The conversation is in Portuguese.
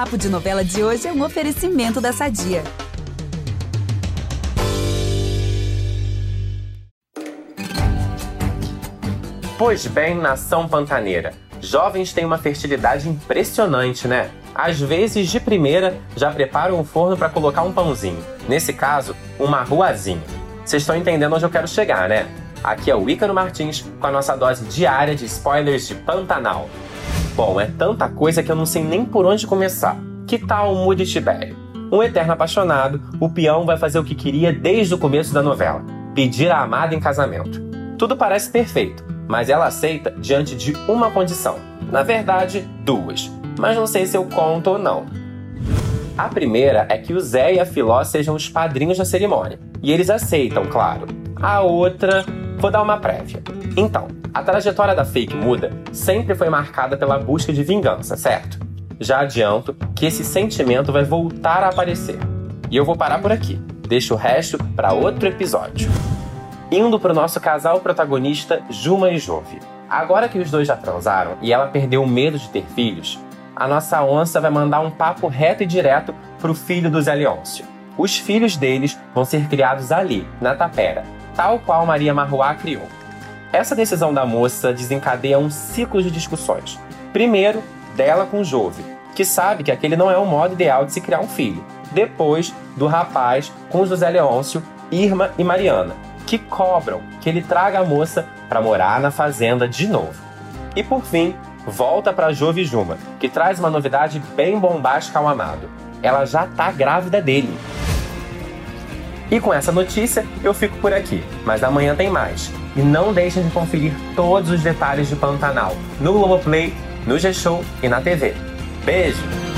Papo de Novela de hoje é um oferecimento da Sadia. Pois bem, nação pantaneira. Jovens têm uma fertilidade impressionante, né? Às vezes, de primeira, já preparam o forno para colocar um pãozinho. Nesse caso, uma ruazinha. Vocês estão entendendo onde eu quero chegar, né? Aqui é o Ícaro Martins com a nossa dose diária de spoilers de Pantanal. Bom, é tanta coisa que eu não sei nem por onde começar. Que tal Moody Tibério? Um eterno apaixonado, o peão vai fazer o que queria desde o começo da novela: pedir a amada em casamento. Tudo parece perfeito, mas ela aceita diante de uma condição. Na verdade, duas. Mas não sei se eu conto ou não. A primeira é que o Zé e a Filó sejam os padrinhos da cerimônia. E eles aceitam, claro. A outra, vou dar uma prévia. Então, a trajetória da fake muda sempre foi marcada pela busca de vingança, certo? Já adianto que esse sentimento vai voltar a aparecer. E eu vou parar por aqui. Deixo o resto para outro episódio. Indo para o nosso casal protagonista, Juma e Jove. Agora que os dois já transaram e ela perdeu o medo de ter filhos, a nossa onça vai mandar um papo reto e direto pro filho do Zé Leôncio. Os filhos deles vão ser criados ali, na tapera, tal qual Maria Marruá criou. Essa decisão da moça desencadeia um ciclo de discussões. Primeiro, dela com Jove, que sabe que aquele não é o modo ideal de se criar um filho. Depois, do rapaz com José Leôncio, Irma e Mariana, que cobram que ele traga a moça para morar na fazenda de novo. E por fim, volta para Jove Juma, que traz uma novidade bem bombástica ao amado. Ela já tá grávida dele. E com essa notícia, eu fico por aqui, mas amanhã tem mais. E não deixem de conferir todos os detalhes de Pantanal no Globoplay, no G-Show e na TV. Beijo!